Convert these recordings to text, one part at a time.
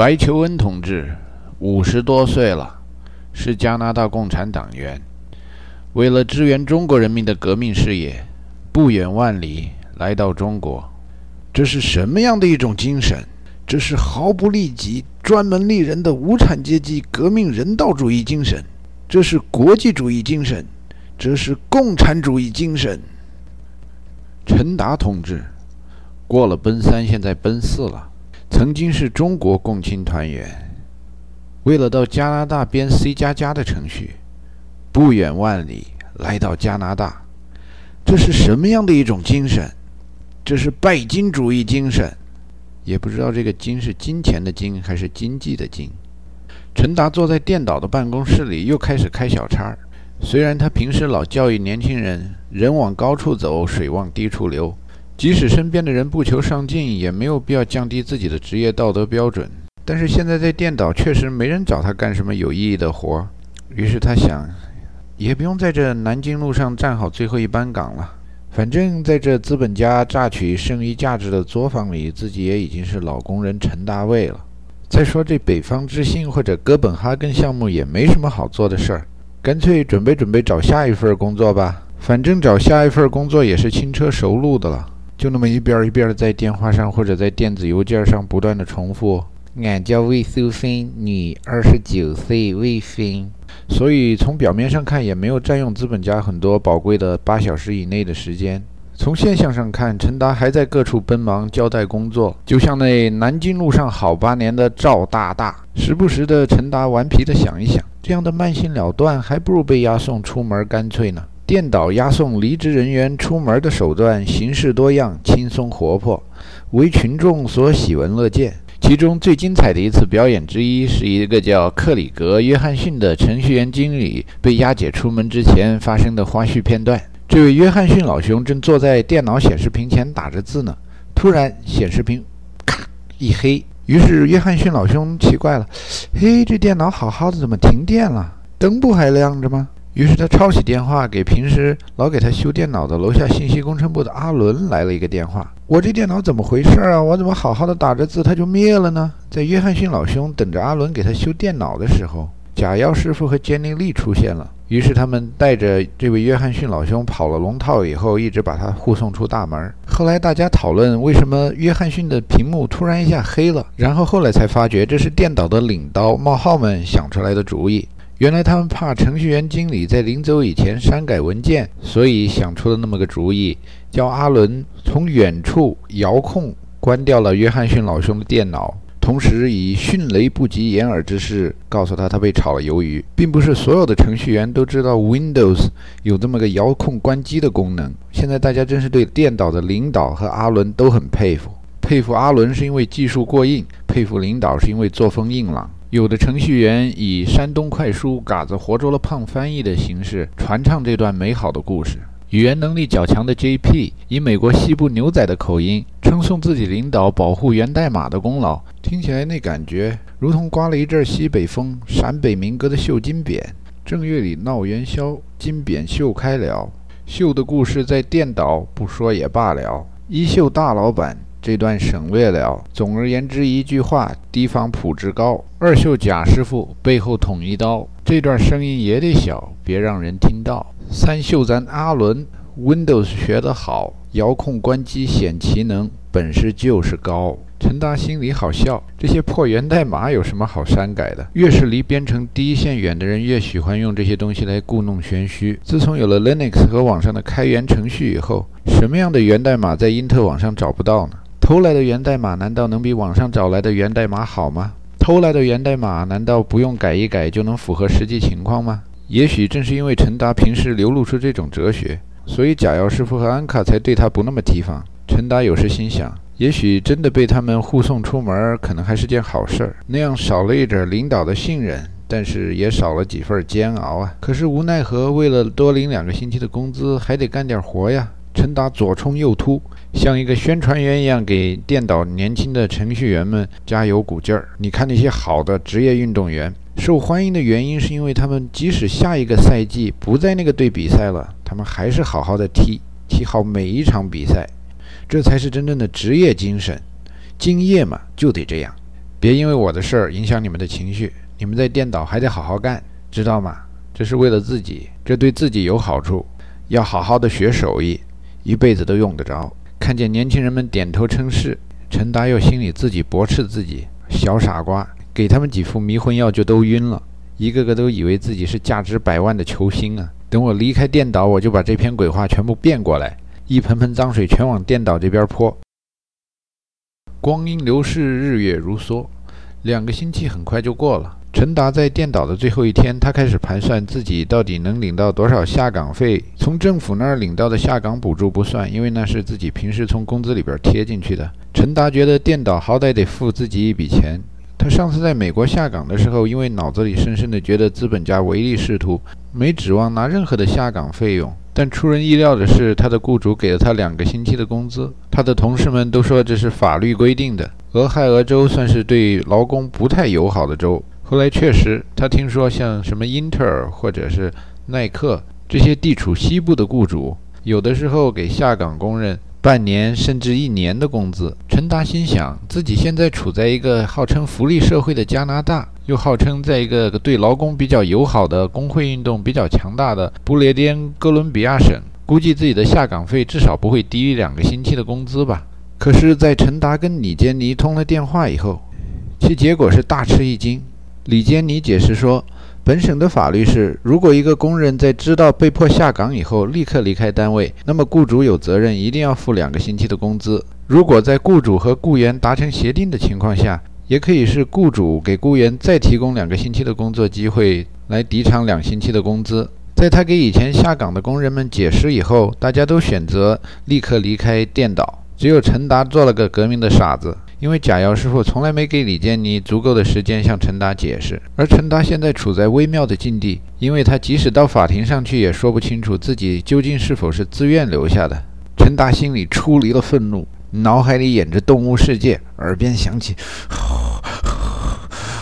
白求恩同志五十多岁了，是加拿大共产党员。为了支援中国人民的革命事业，不远万里来到中国。这是什么样的一种精神？这是毫不利己、专门利人的无产阶级革命人道主义精神。这是国际主义精神。这是共产主义精神。陈达同志过了奔三，现在奔四了。曾经是中国共青团员，为了到加拿大编 C 加加的程序，不远万里来到加拿大。这是什么样的一种精神？这是拜金主义精神。也不知道这个“金”是金钱的“金”还是经济的“金”。陈达坐在电脑的办公室里，又开始开小差。虽然他平时老教育年轻人“人往高处走，水往低处流”。即使身边的人不求上进，也没有必要降低自己的职业道德标准。但是现在在电岛确实没人找他干什么有意义的活，于是他想，也不用在这南京路上站好最后一班岗了。反正在这资本家榨取剩余价值的作坊里，自己也已经是老工人陈大卫了。再说这北方之星或者哥本哈根项目也没什么好做的事儿，干脆准备准备找下一份工作吧。反正找下一份工作也是轻车熟路的了。就那么一遍一遍的在电话上或者在电子邮件上不断的重复。俺叫魏淑芬，女，二十九岁，未婚。所以从表面上看也没有占用资本家很多宝贵的八小时以内的时间。从现象上看，陈达还在各处奔忙交代工作，就像那南京路上好八年的赵大大。时不时的，陈达顽皮的想一想，这样的慢性了断，还不如被押送出门干脆呢。电导押送离职人员出门的手段形式多样，轻松活泼，为群众所喜闻乐见。其中最精彩的一次表演之一，是一个叫克里格·约翰逊的程序员经理被押解出门之前发生的花絮片段。这位约翰逊老兄正坐在电脑显示屏前打着字呢，突然显示屏咔一黑，于是约翰逊老兄奇怪了：“嘿，这电脑好好的，怎么停电了？灯不还亮着吗？”于是他抄起电话，给平时老给他修电脑的楼下信息工程部的阿伦来了一个电话。我这电脑怎么回事啊？我怎么好好的打着字，它就灭了呢？在约翰逊老兄等着阿伦给他修电脑的时候，假药师傅和坚尼利出现了。于是他们带着这位约翰逊老兄跑了龙套以后，一直把他护送出大门。后来大家讨论为什么约翰逊的屏幕突然一下黑了，然后后来才发觉这是电脑的领导冒号们想出来的主意。原来他们怕程序员经理在临走以前删改文件，所以想出了那么个主意，叫阿伦从远处遥控关掉了约翰逊老兄的电脑，同时以迅雷不及掩耳之势告诉他他被炒了鱿鱼。并不是所有的程序员都知道 Windows 有这么个遥控关机的功能。现在大家真是对电脑的领导和阿伦都很佩服，佩服阿伦是因为技术过硬，佩服领导是因为作风硬朗。有的程序员以山东快书“嘎子活捉了胖翻译”的形式传唱这段美好的故事。语言能力较强的 J.P. 以美国西部牛仔的口音称颂自己领导保护源代码的功劳，听起来那感觉如同刮了一阵西北风，陕北民歌的绣金匾。正月里闹元宵，金匾绣开了。绣的故事在电导不说也罢了。衣绣大老板。这段省略了。总而言之，一句话：提防普之高。二秀贾师傅背后捅一刀，这段声音也得小，别让人听到。三秀咱阿伦，Windows 学得好，遥控关机显其能，本事就是高。陈达心里好笑，这些破源代码有什么好删改的？越是离编程第一线远的人，越喜欢用这些东西来故弄玄虚。自从有了 Linux 和网上的开源程序以后，什么样的源代码在因特网上找不到呢？偷来的源代码难道能比网上找来的源代码好吗？偷来的源代码难道不用改一改就能符合实际情况吗？也许正是因为陈达平时流露出这种哲学，所以贾药师傅和安卡才对他不那么提防。陈达有时心想，也许真的被他们护送出门，可能还是件好事儿，那样少了一点领导的信任，但是也少了几份煎熬啊。可是无奈何，为了多领两个星期的工资，还得干点活呀。陈达左冲右突。像一个宣传员一样给电导年轻的程序员们加油鼓劲儿。你看那些好的职业运动员受欢迎的原因，是因为他们即使下一个赛季不在那个队比赛了，他们还是好好的踢，踢好每一场比赛。这才是真正的职业精神。敬业嘛，就得这样。别因为我的事儿影响你们的情绪。你们在电岛还得好好干，知道吗？这是为了自己，这对自己有好处。要好好的学手艺，一辈子都用得着。看见年轻人们点头称是，陈达又心里自己驳斥自己：小傻瓜，给他们几副迷魂药就都晕了，一个个都以为自己是价值百万的球星啊！等我离开电岛，我就把这篇鬼话全部变过来，一盆盆脏水全往电岛这边泼。光阴流逝，日月如梭，两个星期很快就过了。陈达在电岛的最后一天，他开始盘算自己到底能领到多少下岗费。从政府那儿领到的下岗补助不算，因为那是自己平时从工资里边贴进去的。陈达觉得电岛好歹得付自己一笔钱。他上次在美国下岗的时候，因为脑子里深深的觉得资本家唯利是图，没指望拿任何的下岗费用。但出人意料的是，他的雇主给了他两个星期的工资。他的同事们都说这是法律规定的。俄亥俄州算是对劳工不太友好的州。后来确实，他听说像什么英特尔或者是耐克这些地处西部的雇主，有的时候给下岗工人半年甚至一年的工资。陈达心想，自己现在处在一个号称福利社会的加拿大，又号称在一个对劳工比较友好的工会运动比较强大的不列颠哥伦比亚省，估计自己的下岗费至少不会低于两个星期的工资吧。可是，在陈达跟李坚尼通了电话以后，其结果是大吃一惊。李坚尼解释说，本省的法律是，如果一个工人在知道被迫下岗以后立刻离开单位，那么雇主有责任一定要付两个星期的工资。如果在雇主和雇员达成协定的情况下，也可以是雇主给雇员再提供两个星期的工作机会来抵偿两星期的工资。在他给以前下岗的工人们解释以后，大家都选择立刻离开电岛，只有陈达做了个革命的傻子。因为假药师傅从来没给李建尼足够的时间向陈达解释，而陈达现在处在微妙的境地，因为他即使到法庭上去也说不清楚自己究竟是否是自愿留下的。陈达心里出离了愤怒，脑海里演着《动物世界》，耳边响起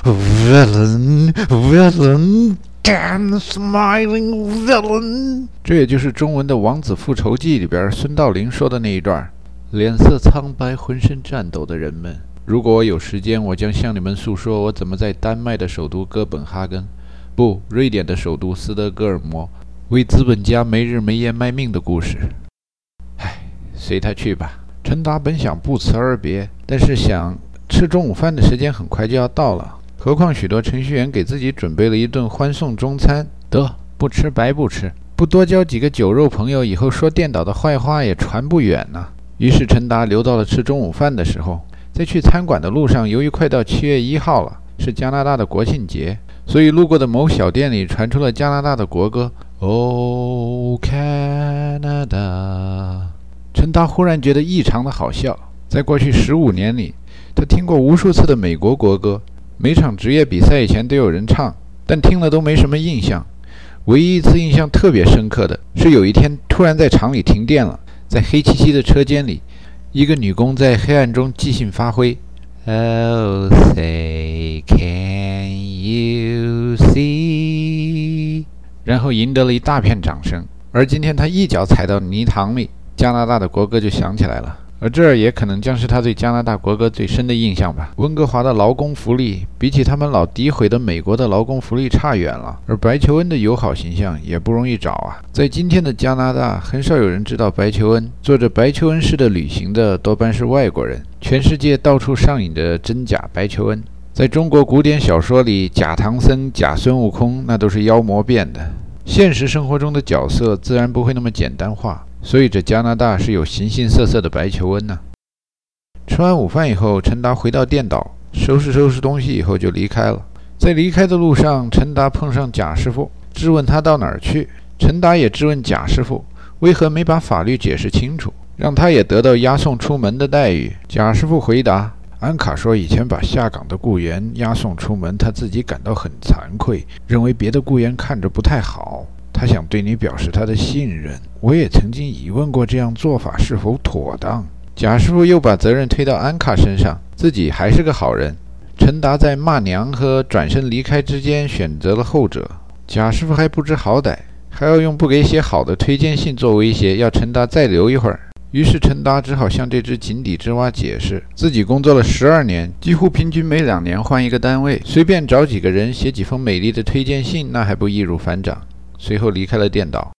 “villain，villain，damn smiling villain”，这也就是中文的《王子复仇记》里边孙道临说的那一段。脸色苍白、浑身颤抖的人们，如果我有时间，我将向你们诉说我怎么在丹麦的首都哥本哈根，不，瑞典的首都斯德哥尔摩，为资本家没日没夜卖命的故事。唉，随他去吧。陈达本想不辞而别，但是想吃中午饭的时间很快就要到了，何况许多程序员给自己准备了一顿欢送中餐，得不吃白不吃，不多交几个酒肉朋友，以后说电脑的坏话也传不远呢。于是陈达留到了吃中午饭的时候，在去餐馆的路上，由于快到七月一号了，是加拿大的国庆节，所以路过的某小店里传出了加拿大的国歌。Oh Canada！陈达忽然觉得异常的好笑。在过去十五年里，他听过无数次的美国国歌，每场职业比赛以前都有人唱，但听了都没什么印象。唯一一次印象特别深刻的是，有一天突然在厂里停电了。在黑漆漆的车间里，一个女工在黑暗中即兴发挥。Oh, say can you see？然后赢得了一大片掌声。而今天她一脚踩到泥塘里，加拿大的国歌就响起来了。而这儿也可能将是他对加拿大国歌最深的印象吧。温哥华的劳工福利比起他们老诋毁的美国的劳工福利差远了，而白求恩的友好形象也不容易找啊。在今天的加拿大，很少有人知道白求恩。做着白求恩式的旅行的多半是外国人。全世界到处上演着真假白求恩。在中国古典小说里，假唐僧、假孙悟空那都是妖魔变的。现实生活中的角色自然不会那么简单化。所以这加拿大是有形形色色的白求恩呢。吃完午饭以后，陈达回到电岛，收拾收拾东西以后就离开了。在离开的路上，陈达碰上贾师傅，质问他到哪儿去。陈达也质问贾师傅，为何没把法律解释清楚，让他也得到押送出门的待遇。贾师傅回答：安卡说，以前把下岗的雇员押送出门，他自己感到很惭愧，认为别的雇员看着不太好。他想对你表示他的信任。我也曾经疑问过这样做法是否妥当。贾师傅又把责任推到安卡身上，自己还是个好人。陈达在骂娘和转身离开之间选择了后者。贾师傅还不知好歹，还要用不给写好的推荐信做威胁，要陈达再留一会儿。于是陈达只好向这只井底之蛙解释，自己工作了十二年，几乎平均每两年换一个单位，随便找几个人写几封美丽的推荐信，那还不易如反掌。随后离开了电脑。